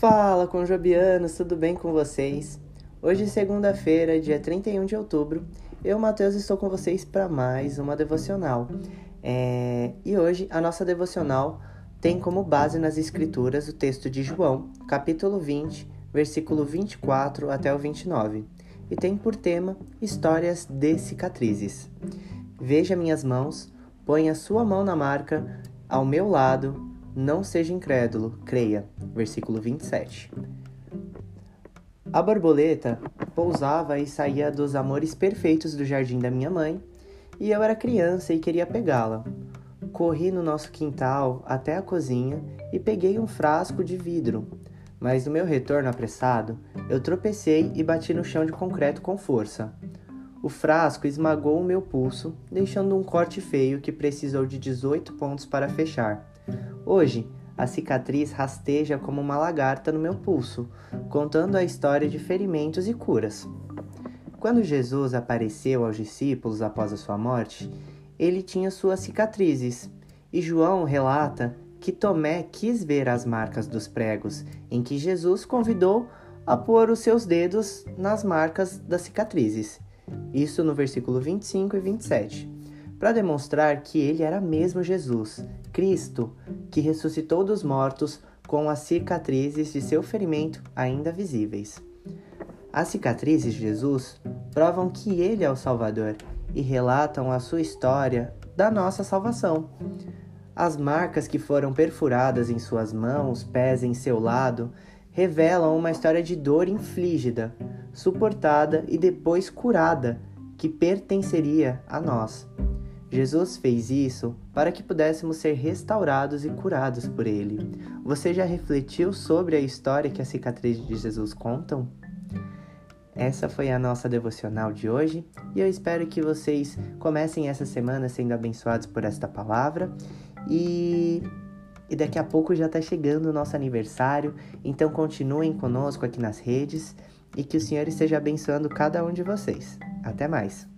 Fala, conjobianos, tudo bem com vocês? Hoje, segunda-feira, dia 31 de outubro, eu, Matheus, estou com vocês para mais uma devocional. É... E hoje, a nossa devocional tem como base nas Escrituras o texto de João, capítulo 20, versículo 24 até o 29, e tem por tema Histórias de Cicatrizes. Veja minhas mãos, ponha sua mão na marca, ao meu lado, não seja incrédulo, creia. Versículo 27. A borboleta pousava e saía dos amores perfeitos do jardim da minha mãe, e eu era criança e queria pegá-la. Corri no nosso quintal até a cozinha e peguei um frasco de vidro, mas no meu retorno apressado, eu tropecei e bati no chão de concreto com força. O frasco esmagou o meu pulso, deixando um corte feio que precisou de 18 pontos para fechar. Hoje, a cicatriz rasteja como uma lagarta no meu pulso, contando a história de ferimentos e curas. Quando Jesus apareceu aos discípulos após a sua morte, ele tinha suas cicatrizes, e João relata que Tomé quis ver as marcas dos pregos, em que Jesus convidou a pôr os seus dedos nas marcas das cicatrizes. Isso no versículo 25 e 27 para demonstrar que ele era mesmo Jesus, Cristo, que ressuscitou dos mortos com as cicatrizes de seu ferimento ainda visíveis. As cicatrizes de Jesus provam que ele é o Salvador e relatam a sua história da nossa salvação. As marcas que foram perfuradas em suas mãos, pés em seu lado, revelam uma história de dor infligida, suportada e depois curada, que pertenceria a nós. Jesus fez isso para que pudéssemos ser restaurados e curados por Ele. Você já refletiu sobre a história que as cicatrizes de Jesus contam? Essa foi a nossa devocional de hoje e eu espero que vocês comecem essa semana sendo abençoados por esta palavra e, e daqui a pouco já está chegando o nosso aniversário, então continuem conosco aqui nas redes e que o Senhor esteja abençoando cada um de vocês. Até mais!